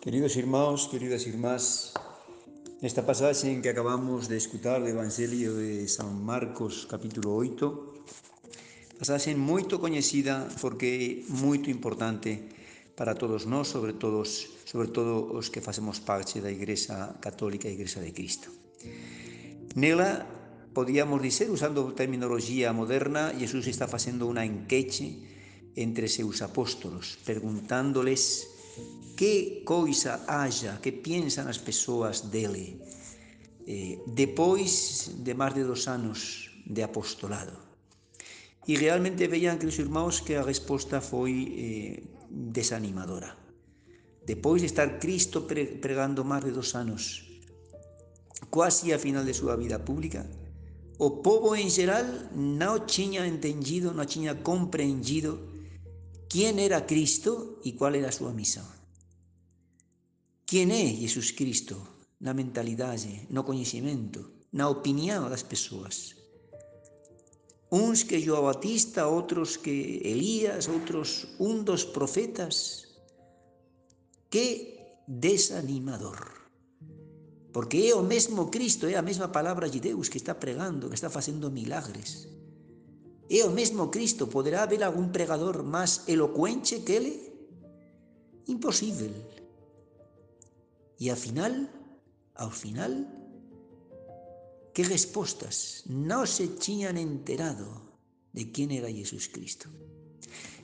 Queridos irmãos, queridas irmás, nesta pasaxe en que acabamos de escutar do Evangelio de San Marcos, capítulo 8, pasaxe moito coñecida porque é moito importante para todos nós, sobre todos, sobre todo os que facemos parte da Igrexa Católica e Igrexa de Cristo. Nela, podíamos dizer, usando terminología moderna, Jesús está facendo unha enqueche entre seus apóstolos, preguntándoles que coisa haxa, que piensan as persoas dele eh, depois de máis de dos anos de apostolado. E realmente veían que os irmãos que a resposta foi eh, desanimadora. Depois de estar Cristo pregando máis de dos anos, quase a final de súa vida pública, o povo en geral non tiña entendido, non tiña compreendido quién era Cristo e cuál era súa misión. Quen é Jesus Cristo na mentalidade, no coñecimento, na opinión das persoas? Uns que João Batista, outros que Elías, outros un dos profetas. Que desanimador. Porque é o mesmo Cristo, é a mesma palabra de Deus que está pregando, que está facendo milagres. É o mesmo Cristo, poderá haber algún pregador máis elocuente que ele? Imposible. E ao final, ao final, que respostas non se tiñan enterado de quién era Jesus Cristo.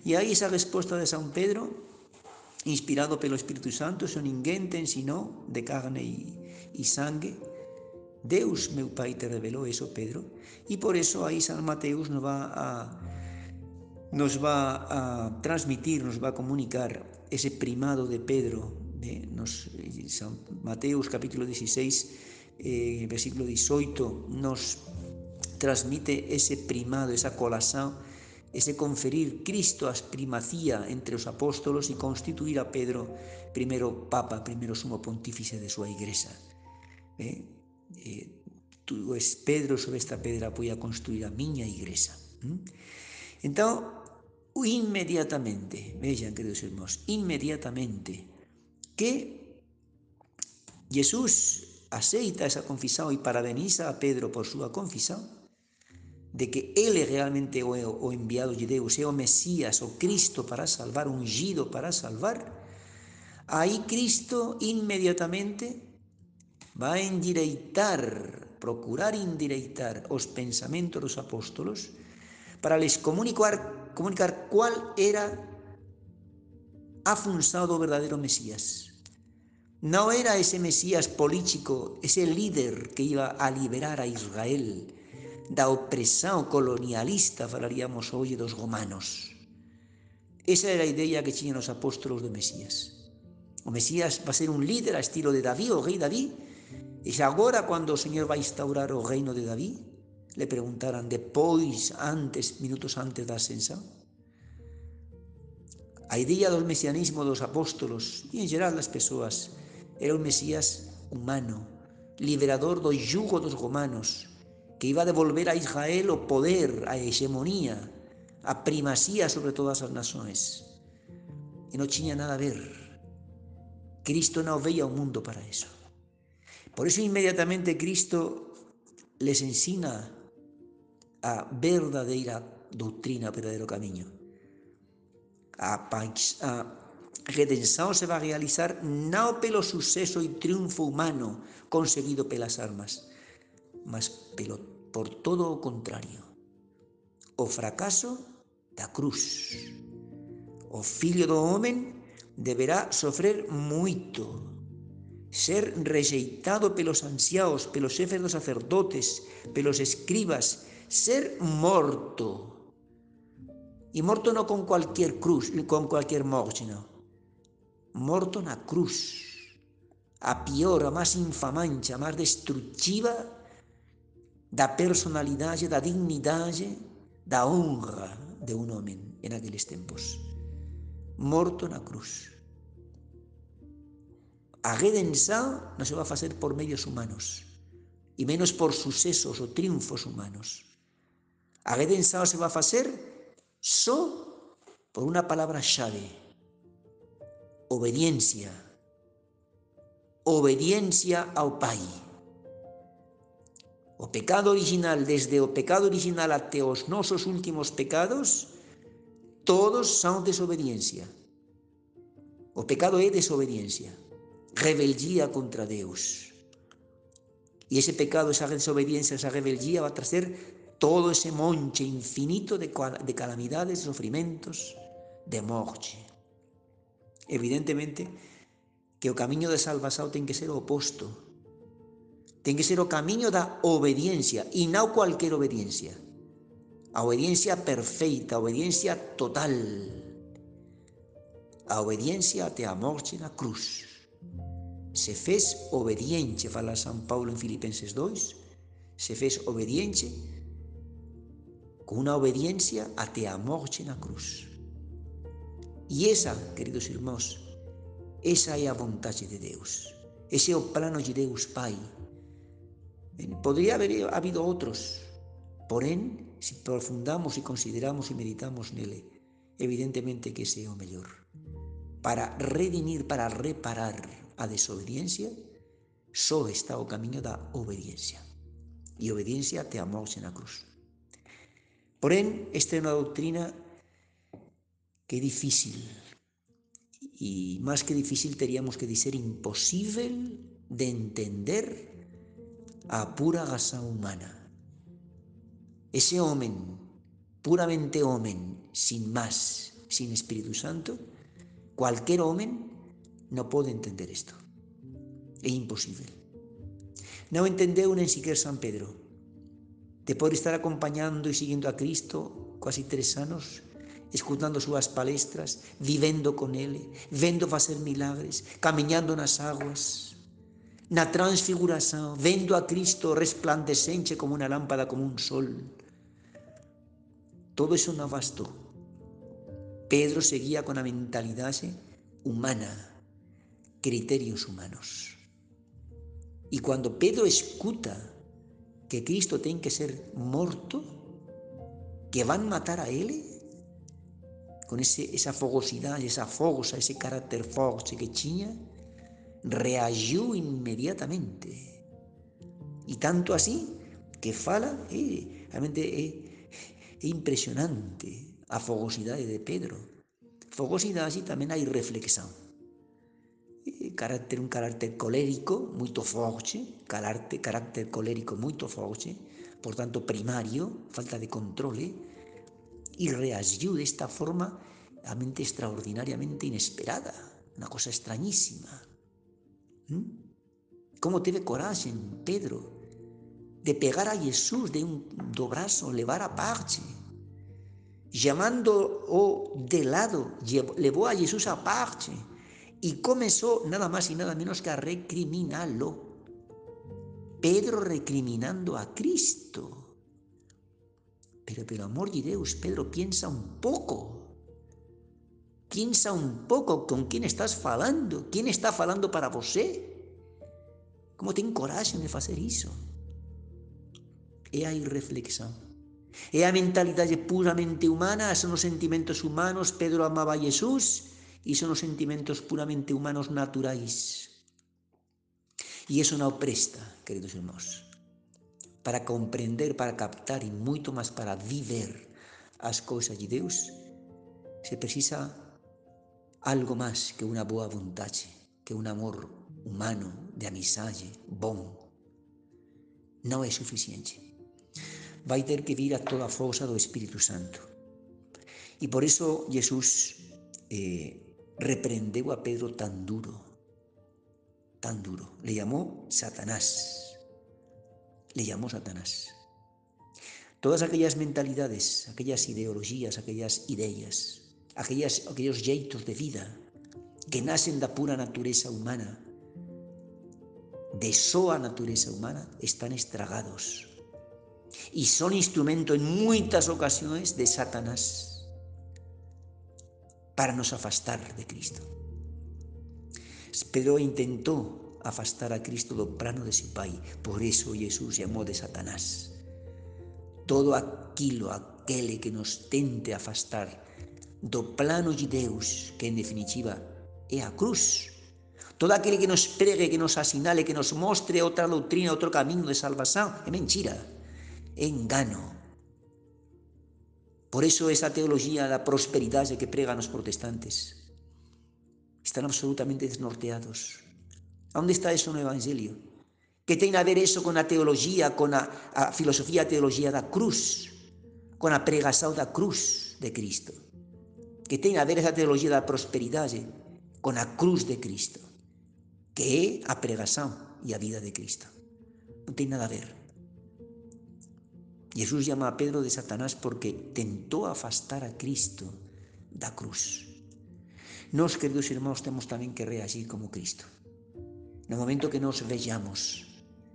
E aí esa resposta de San Pedro, inspirado pelo Espírito Santo, so ninguén te ensinou de carne e, e sangue, Deus, meu Pai, te revelou eso, Pedro, e por eso aí San Mateus nos va a nos va a transmitir, nos va a comunicar ese primado de Pedro eh, nos, San Mateus capítulo 16, eh, versículo 18, nos transmite ese primado, esa colación, ese conferir Cristo as primacía entre os apóstolos e constituir a Pedro primeiro papa, primeiro sumo pontífice de súa igrexa. Eh, eh, tú es Pedro sobre esta pedra voy a construir a miña igrexa. ¿Mm? Entón, inmediatamente, vexan, queridos irmãos, inmediatamente que Jesús aceita esa confesión e parabeniza a Pedro por súa confesión de que ele realmente o, o enviado de Deus, é o Mesías, o Cristo para salvar, ungido para salvar, aí Cristo inmediatamente vai endireitar, procurar endireitar os pensamentos dos apóstolos para les comunicar, comunicar cuál era a función do verdadeiro Mesías. No era ese Mesías político, ese líder que iba a liberar a Israel da opresión colonialista, falaríamos hoy, dos romanos. Esa era a idea que tiñan os apóstolos do Mesías. O Mesías va a ser un líder a estilo de David, o rei David, e agora, cando o Señor vai instaurar o reino de David, le preguntaran depois, antes, minutos antes da ascensión. A idea do mesianismo dos apóstolos e en geral das persoas era un Mesías humano, liberador do yugo dos romanos, que iba a devolver a Israel o poder, a hegemonía, a primacía sobre todas as nações. E non tiña nada a ver. Cristo non veía o mundo para eso. Por eso inmediatamente Cristo les ensina a verdadeira doutrina, o verdadeiro camiño. A, a redención se va a realizar no pelo suceso y triunfo humano conseguido pelas armas, mas pelo, por todo o contrario, o fracaso da cruz. O filho do homem deberá sofrer moito, ser rejeitado pelos anciaos, pelos xefes dos sacerdotes, pelos escribas, ser morto. E morto non con cualquier cruz, con cualquier morte, non morto na cruz, a pior, a máis infamante, a máis destructiva da personalidade, da dignidade, da honra de un home en aqueles tempos. Morto na cruz. A non se va a facer por medios humanos, e menos por sucesos ou triunfos humanos. A se va a facer só por unha palabra chave, obediencia, obediencia ao Pai. O pecado original, desde o pecado original até os nosos últimos pecados, todos son desobediencia. O pecado é desobediencia, rebeldia contra Deus. E ese pecado, esa desobediencia, esa rebeldia va a trazer todo ese monte infinito de, de calamidades, sofrimentos, de morte. Evidentemente que o camiño de salvación ten que ser o oposto. Ten que ser o camiño da obediencia e non cualquier obediencia. A obediencia perfeita, a obediencia total a obediencia até a morte na cruz. Se fez obediente, fala San Paulo en Filipenses 2, se fez obediente con una obediencia até a morte na cruz. E esa, queridos irmãos, esa é a vontade de Deus. Ese é o plano de Deus Pai. Podría haber habido outros, porén, se profundamos e consideramos e meditamos nele, evidentemente que ese é o mellor para redimir, para reparar a desobediencia, só está o camiño da obediencia. E obediencia te amorse na cruz. Porén, esta é unha doutrina que difícil. E máis que difícil, teríamos que dizer imposible de entender a pura gasa humana. Ese homem, puramente homem, sin más, sin Espírito Santo, Cualquier hombre no puede entender esto. Es imposible. No entendeu ni siquiera San Pedro. De poder estar acompañando y siguiendo a Cristo casi tres años, escuchando sus palestras, viviendo con Él, viendo hacer milagres, caminando nas aguas, na transfiguración, viendo a Cristo resplandecente como una lámpara, como un sol. Todo eso no bastó. Pedro seguía con la mentalidad humana, criterios humanos. Y cuando Pedro escuta que Cristo tiene que ser muerto, que van a matar a él, con ese, esa fogosidad, esa fogosa, ese carácter fuerte que tenía, reagió inmediatamente. Y tanto así que fala, eh, realmente es impresionante a fogosidade de Pedro. Fogosidade tamén hai reflexión. Carácter, un carácter colérico moito forte, carácter, carácter colérico moito forte, por tanto primario, falta de controle, e reagiu desta forma a mente extraordinariamente inesperada, unha cosa extrañísima. ¿Mm? Como teve coraxe Pedro de pegar a Jesús de un do brazo, levar a parte, llamando-o de lado, llevó a Jesús aparte y comenzó nada más y nada menos que a recriminarlo. Pedro recriminando a Cristo. Pero, pero amor de Dios, Pedro, piensa un poco. Piensa un poco con quién estás falando. ¿Quién está falando para você? Como ten coraje de hacer eso? E hai reflexión. É a puramente humana, son os sentimentos humanos, Pedro amaba a Jesús, e son os sentimentos puramente humanos naturais. E iso non presta, queridos irmãos, para comprender, para captar e moito máis para viver as cousas de Deus, se precisa algo máis que unha boa vontade, que un amor humano, de amizade, bom. Non é suficiente vai ter que vir a toda a forza do Espírito Santo. E por iso Jesús eh, reprendeu a Pedro tan duro, tan duro. Le llamó Satanás. Le llamó Satanás. Todas aquellas mentalidades, aquellas ideologías, aquellas ideas, aquellos jeitos de vida que nacen da pura natureza humana, de soa natureza humana, están estragados y son instrumento en muchas ocasiones de Satanás para nos afastar de Cristo. Pedro intentó afastar a Cristo do plano de su Pai, por eso Jesús llamó de Satanás. Todo aquilo, aquele que nos tente afastar do plano de Deus, que en definitiva é a cruz, Todo aquel que nos pregue, que nos asinale, que nos mostre otra doctrina, otro camino de salvación, es mentira, es engano. Por eso esa teología la prosperidad que pregan los protestantes están absolutamente desnorteados. ¿Dónde está eso en el Evangelio? ¿Qué tiene a ver eso con la teología, con la, filosofía teología da cruz, con la pregación da cruz de Cristo? ¿Qué tiene a ver esa teología de la prosperidad con la cruz de Cristo? Que es a pregación y a vida de Cristo. No tiene nada a ver. Jesús llama a Pedro de Satanás porque tentó afastar a Cristo da cruz. Nos, queridos hermanos, tenemos también que reagir como Cristo. En el momento que nos vejamos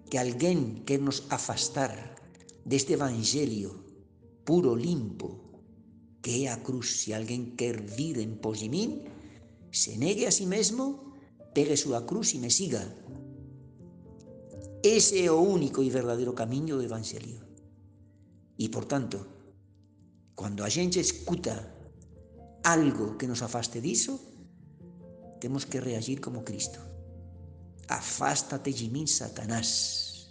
que alguien quer nos afastar deste evangelio puro, limpo, que é a cruz. Se alguén quer vir en pos de min, se negue a si mesmo, pegue súa cruz e me siga. Ese é o único e verdadeiro camiño do Evangelio. E, por tanto, cando a xente escuta algo que nos afaste diso, temos que reagir como Cristo. Afástate de Satanás.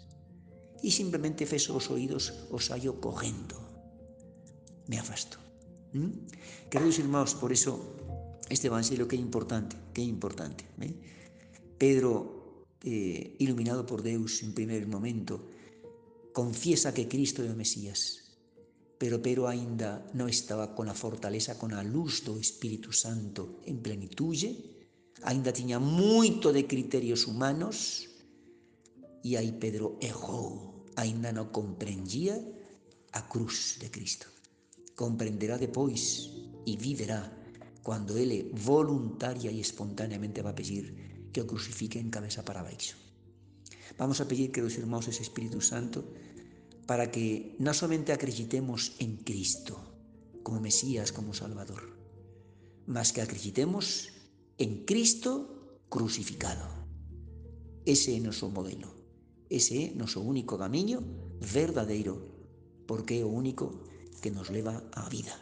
E simplemente feso os oídos, os hallo correndo. Me afasto. ¿Mm? Queridos irmãos, por eso este evangelio que importante, que é importante. ¿eh? Pedro, eh, iluminado por Deus en primer momento, confiesa que Cristo é o Mesías, pero Pedro ainda non estaba con a fortaleza, con a luz do Espírito Santo en plenitude, ainda tiña moito de criterios humanos, e aí Pedro errou, ainda non comprendía a cruz de Cristo. Comprenderá depois e viverá cando ele voluntaria e espontaneamente va a pedir que o crucifiquen cabeza para baixo. Vamos a pedir, que los irmãos, ese Espíritu Santo para que no solamente acreditemos en Cristo como Mesías, como Salvador, mas que acreditemos en Cristo crucificado. Ese é noso modelo. Ese é noso único camiño verdadeiro, porque é o único que nos leva á vida.